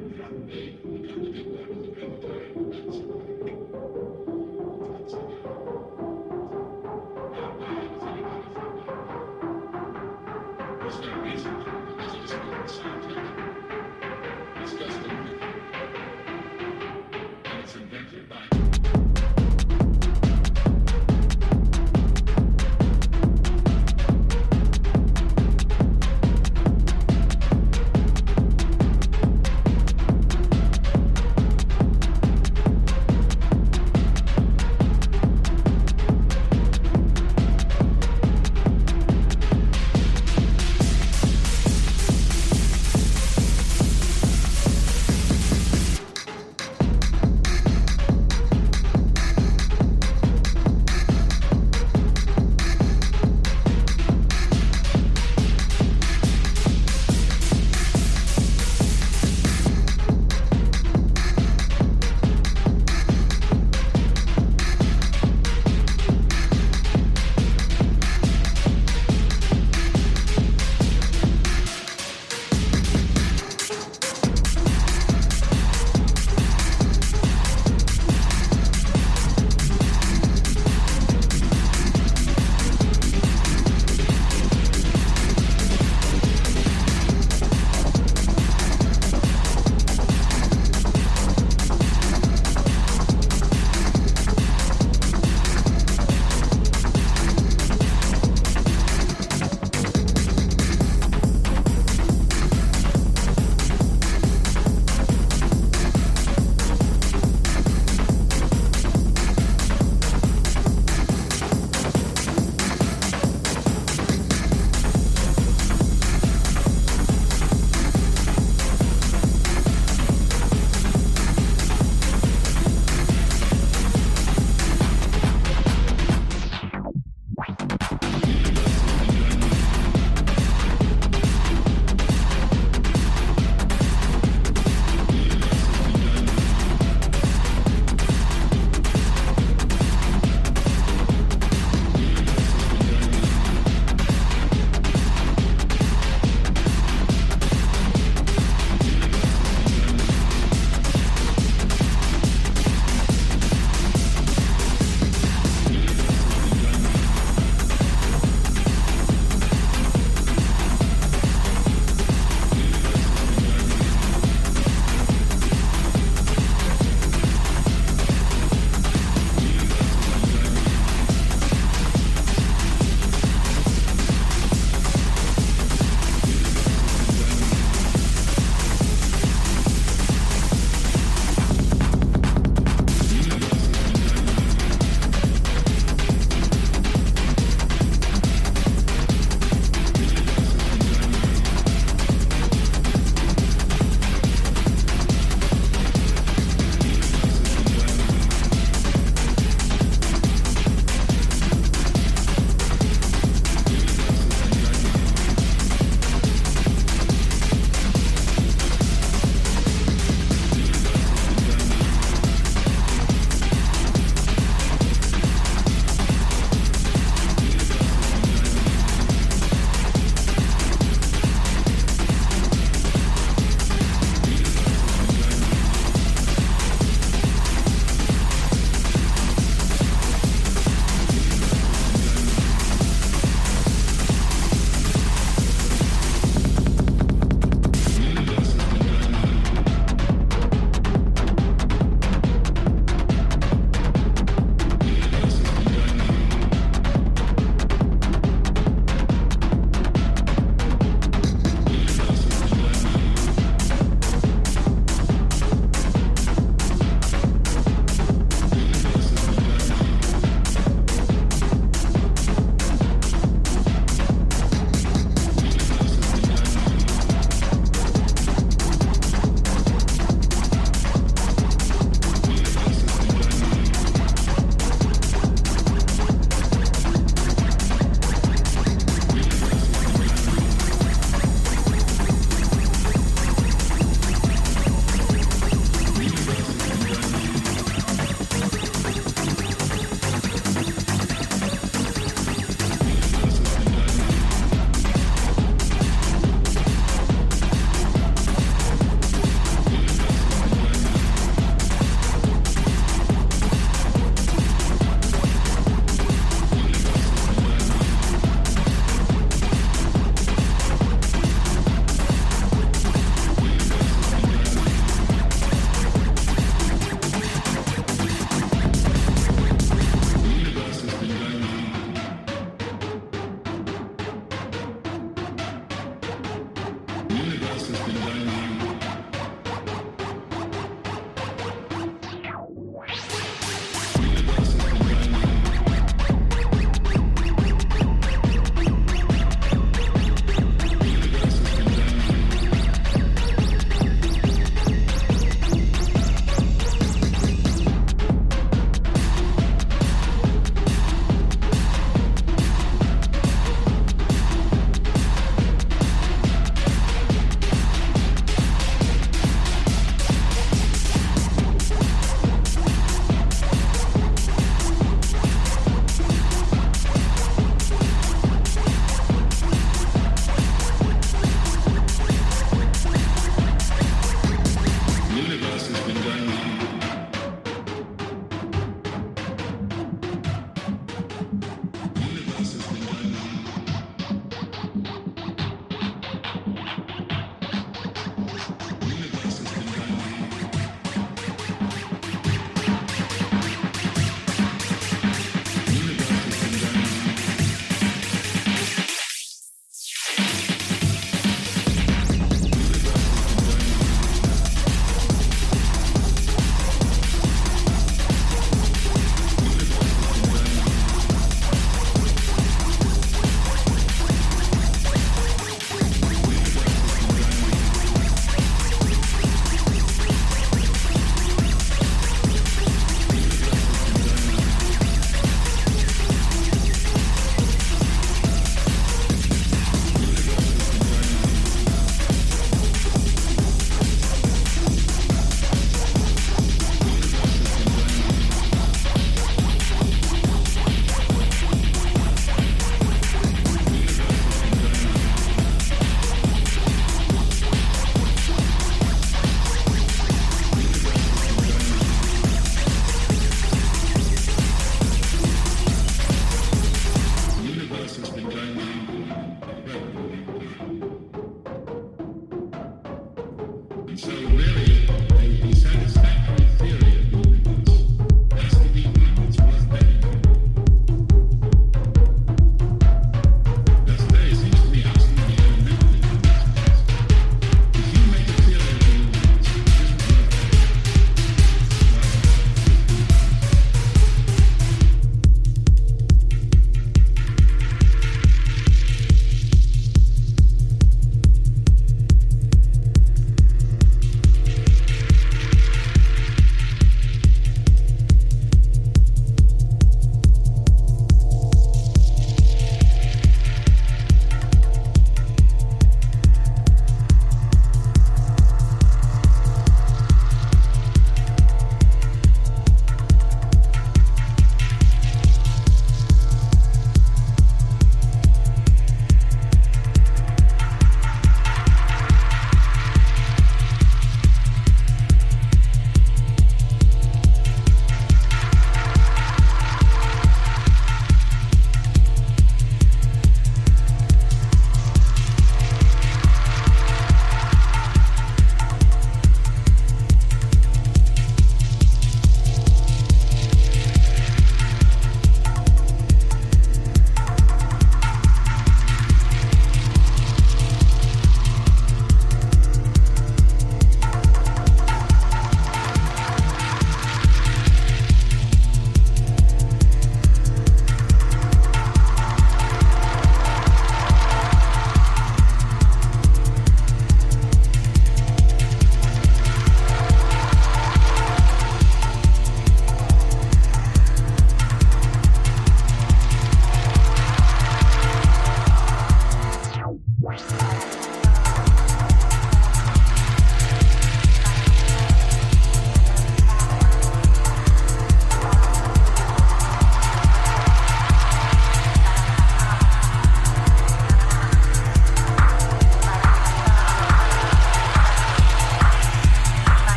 Thank you.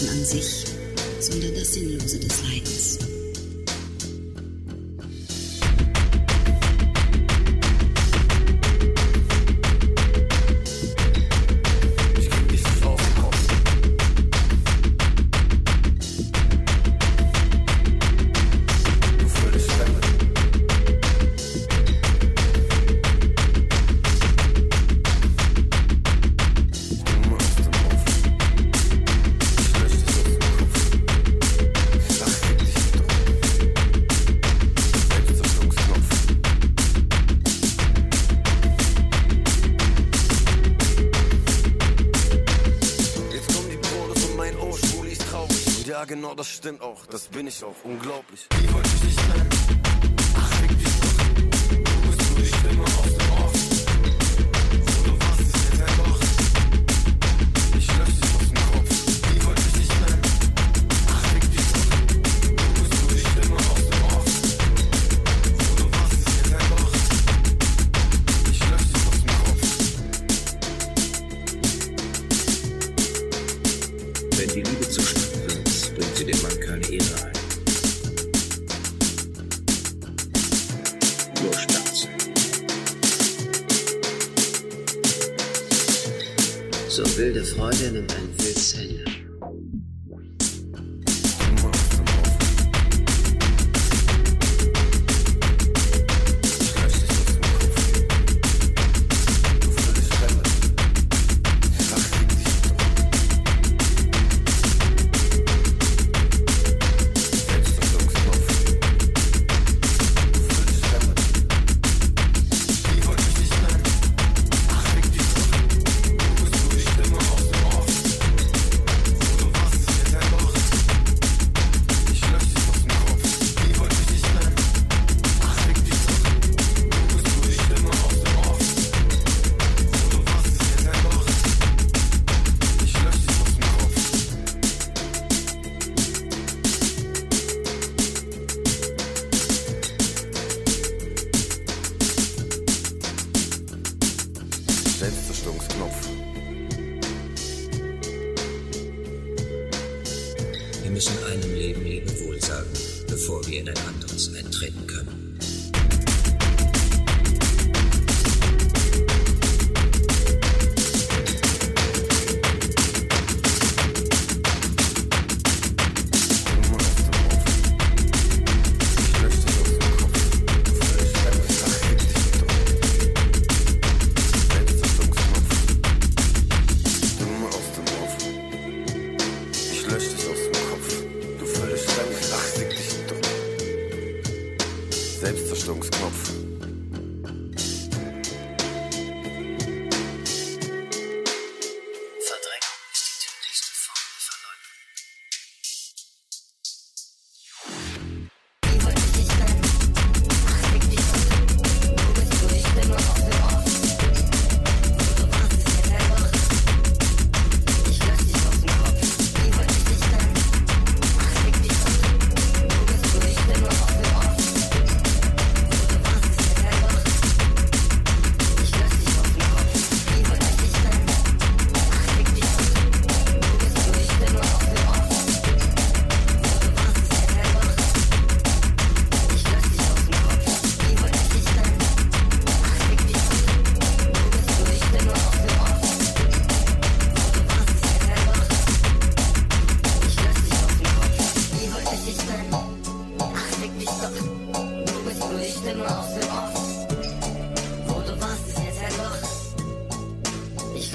Leiden an sich, sondern das Sinnlose des Leidens. Stimmt auch, das bin ich auch, unglaublich. eine Ehre ein. Los, Spaß. So wilde Freude nimmt ein wildes Ende.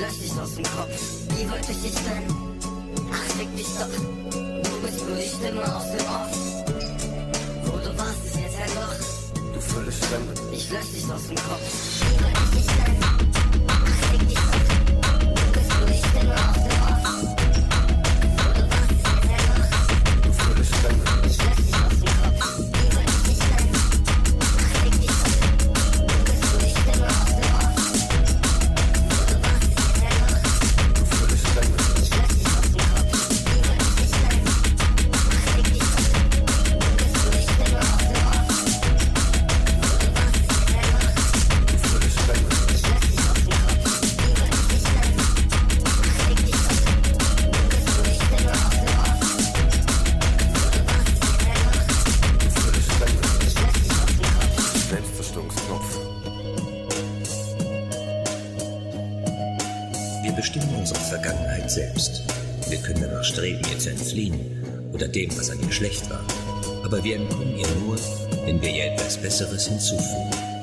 lösch dich aus dem Kopf. Wie wollte ich dich denn? Ach, fick dich doch. Du bist nur die Stimme aus dem Off. Wo du warst, ist jetzt ein Loch. Du völlig Fremde. Ich lösch dich aus dem Kopf. Wie wollte ich dich denn? Ach, fick dich doch. Du bist nur die Stimme aus dem Off. aber wir entkommen ihr nur, wenn wir ihr etwas Besseres hinzufügen.